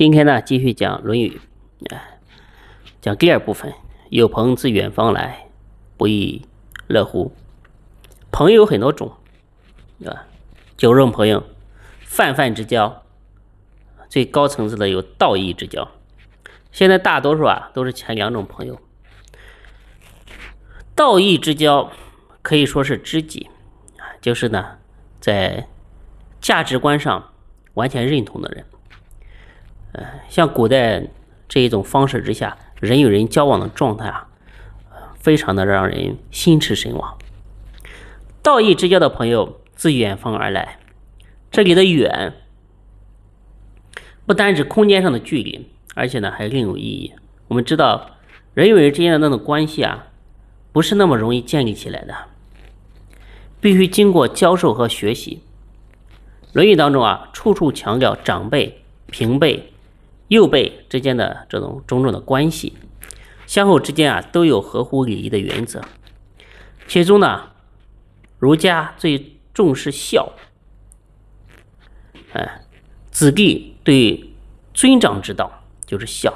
今天呢，继续讲《论语》，啊，讲第二部分。有朋自远方来，不亦乐乎？朋友有很多种，啊，酒肉朋友、泛泛之交，最高层次的有道义之交。现在大多数啊，都是前两种朋友。道义之交可以说是知己，啊，就是呢，在价值观上完全认同的人。呃，像古代这一种方式之下，人与人交往的状态啊，非常的让人心驰神往。道义之交的朋友自远方而来，这里的远不单指空间上的距离，而且呢还另有意义。我们知道，人与人之间的那种关系啊，不是那么容易建立起来的，必须经过教授和学习。《论语》当中啊，处处强调长辈、平辈。右辈之间的这种种种的关系，相互之间啊都有合乎礼仪的原则。其中呢，儒家最重视孝。哎，子弟对尊长之道就是孝。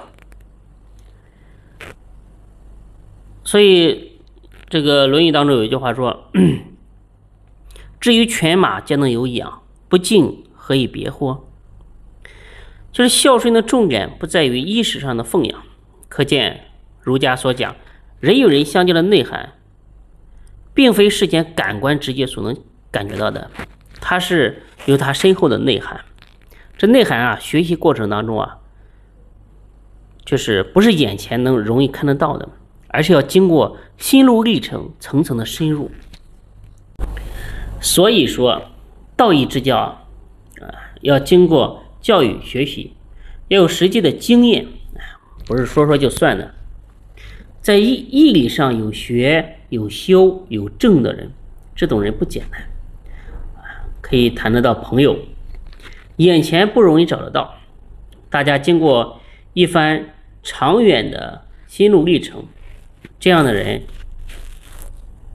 所以这个《论语》当中有一句话说：“ 至于犬马皆能有养，不敬何以别乎？”就是孝顺的重点不在于衣食上的奉养，可见儒家所讲人与人相交的内涵，并非世间感官直接所能感觉到的，它是有它深厚的内涵。这内涵啊，学习过程当中啊，就是不是眼前能容易看得到的，而是要经过心路历程层层的深入。所以说，道义之交啊，要经过。教育学习要有实际的经验，不是说说就算的。在义义理上有学有修有正的人，这种人不简单，可以谈得到朋友，眼前不容易找得到。大家经过一番长远的心路历程，这样的人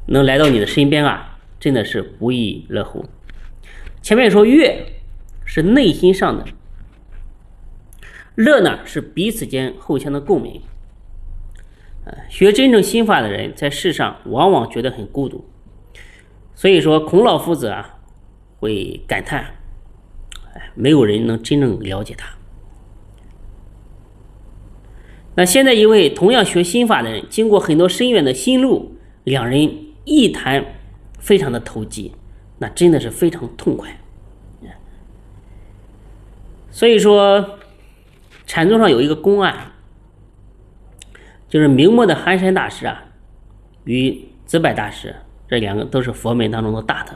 能来到你的身边啊，真的是不亦乐乎。前面说悦是内心上的。乐呢是彼此间互相的共鸣。学真正心法的人在世上往往觉得很孤独，所以说孔老夫子啊会感叹：哎，没有人能真正了解他。那现在一位同样学心法的人，经过很多深远的心路，两人一谈非常的投机，那真的是非常痛快。所以说。禅宗上有一个公案，就是明末的寒山大师啊，与子柏大师这两个都是佛门当中的大德。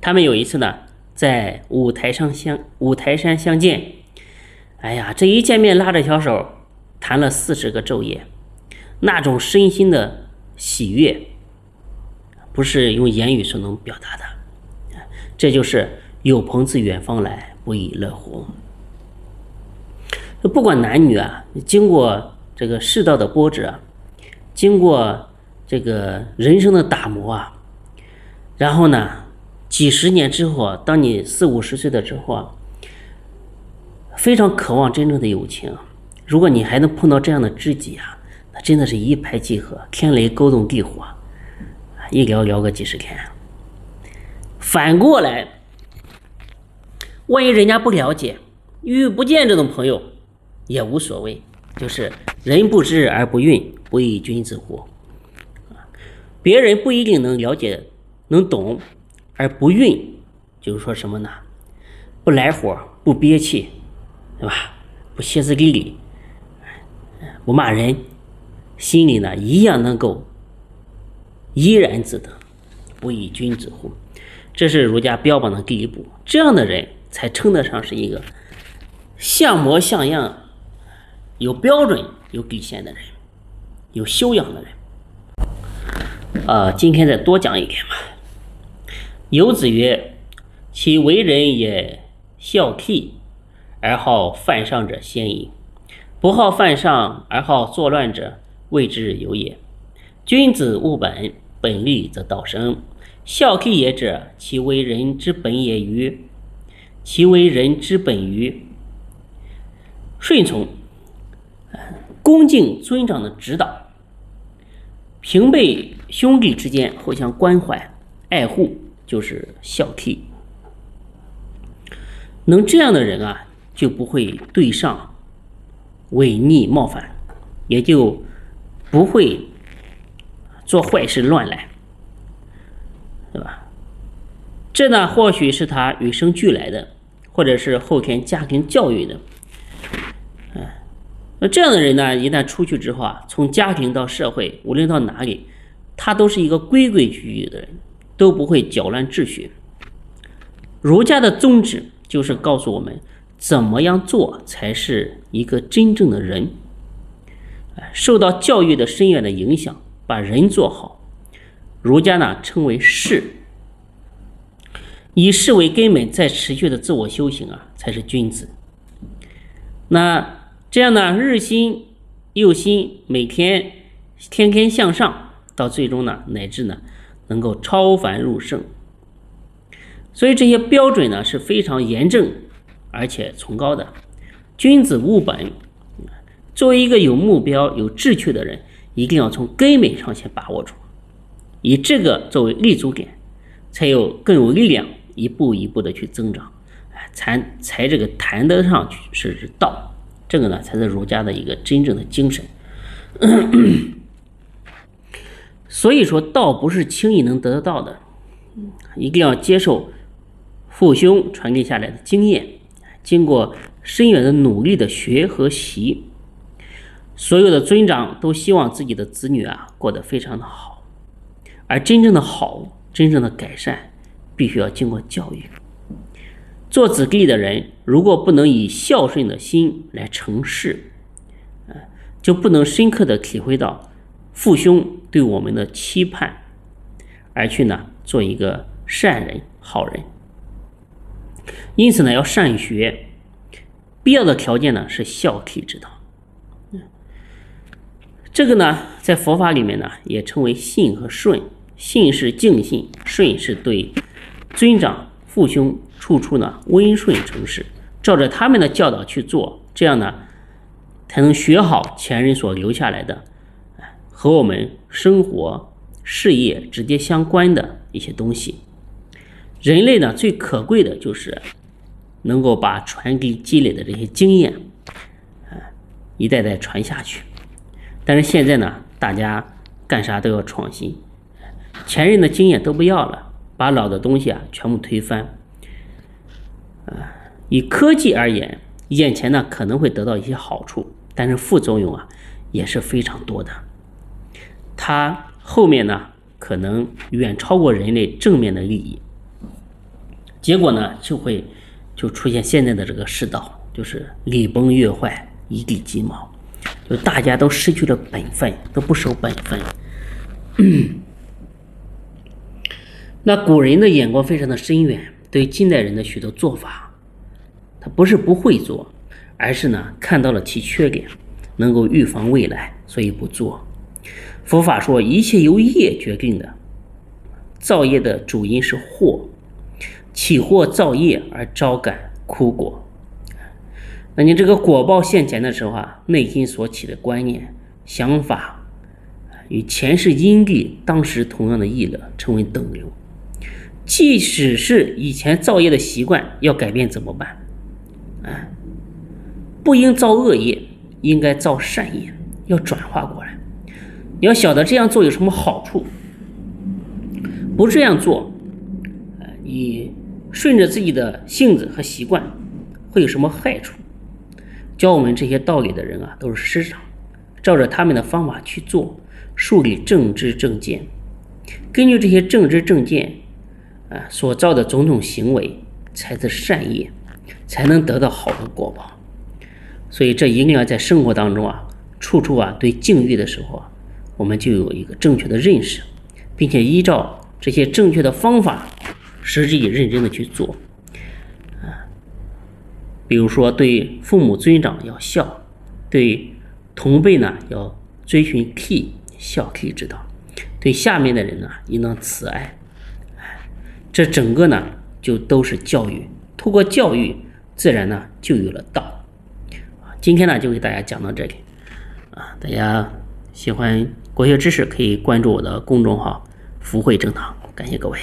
他们有一次呢，在五台山相五台山相见，哎呀，这一见面拉着小手谈了四十个昼夜，那种身心的喜悦，不是用言语所能表达的。这就是有朋自远方来，不亦乐乎。不管男女啊，经过这个世道的波折，经过这个人生的打磨啊，然后呢，几十年之后啊，当你四五十岁的时候啊，非常渴望真正的友情。如果你还能碰到这样的知己啊，那真的是一拍即合，天雷勾动地火，一聊聊个几十天。反过来，万一人家不了解，遇不见这种朋友。也无所谓，就是人不知而不愠，不亦君子乎？别人不一定能了解、能懂，而不愠，就是说什么呢？不来火，不憋气，对吧？不歇斯底里，不骂人，心里呢一样能够怡然自得，不亦君子乎？这是儒家标榜的第一步，这样的人才称得上是一个像模像样。有标准、有底线的人，有修养的人。啊，今天再多讲一点吧。有子曰：“其为人也孝悌，而好犯上者先矣；不好犯上而好作乱者，谓之有也。君子务本，本立则道生。孝悌也者，其为人之本也与？其为人之本于？”顺从，恭敬尊长的指导，平辈兄弟之间互相关怀爱护，就是孝悌。能这样的人啊，就不会对上违逆冒犯，也就不会做坏事乱来，对吧？这呢，或许是他与生俱来的，或者是后天家庭教育的。那这样的人呢，一旦出去之后啊，从家庭到社会，无论到哪里，他都是一个规规矩矩的人，都不会搅乱秩序。儒家的宗旨。就是告诉我们怎么样做才是一个真正的人。受到教育的深远的影响，把人做好，儒家呢称为士，以士为根本，在持续的自我修行啊，才是君子。那这样呢，日新又新，每天天天向上，到最终呢，乃至呢，能够超凡入圣。所以这些标准呢是非常严正而且崇高的。君子务本，作为一个有目标、有志趣的人，一定要从根本上先把握住，以这个作为立足点，才有更有力量一步一步的去增长，才才这个谈得上去是道。这个呢才是儒家的一个真正的精神。所以说，道不是轻易能得到的，一定要接受。父兄传递下来的经验，经过深远的努力的学和习，所有的尊长都希望自己的子女啊过得非常的好，而真正的好，真正的改善，必须要经过教育。做子弟的人，如果不能以孝顺的心来成事，啊，就不能深刻的体会到父兄对我们的期盼，而去呢做一个善人、好人。因此呢，要善学，必要的条件呢是孝悌之道。这个呢，在佛法里面呢，也称为信和顺。信是敬信，顺是对尊长父兄处处呢温顺成事，照着他们的教导去做，这样呢，才能学好前人所留下来的，和我们生活、事业直接相关的一些东西。人类呢，最可贵的就是能够把传给积累的这些经验，啊，一代代传下去。但是现在呢，大家干啥都要创新，前人的经验都不要了，把老的东西啊全部推翻。以科技而言，眼前呢可能会得到一些好处，但是副作用啊也是非常多的。它后面呢可能远超过人类正面的利益。结果呢，就会就出现现在的这个世道，就是礼崩乐坏，一地鸡毛，就大家都失去了本分，都不守本分。那古人的眼光非常的深远，对近代人的许多做法，不是不会做，而是呢看到了其缺点，能够预防未来，所以不做。佛法说一切由业决定的，造业的主因是祸。起祸造业而招感苦果，那你这个果报现前的时候啊，内心所起的观念、想法，与前世因地当时同样的意乐成为等流。即使是以前造业的习惯要改变怎么办？啊，不应造恶业，应该造善业，要转化过来。你要晓得这样做有什么好处，不这样做，啊，你。顺着自己的性子和习惯，会有什么害处？教我们这些道理的人啊，都是师长，照着他们的方法去做，树立正知正见，根据这些正知正见啊所造的种种行为，才是善业，才能得到好的果报。所以，这一定要在生活当中啊，处处啊对境遇的时候啊，我们就有一个正确的认识，并且依照这些正确的方法。实际认真的去做，啊，比如说对父母尊长要孝，对同辈呢要遵循悌孝悌之道，对下面的人呢应当慈爱，这整个呢就都是教育，通过教育，自然呢就有了道，今天呢就给大家讲到这里。啊，大家喜欢国学知识可以关注我的公众号“福慧正堂”，感谢各位。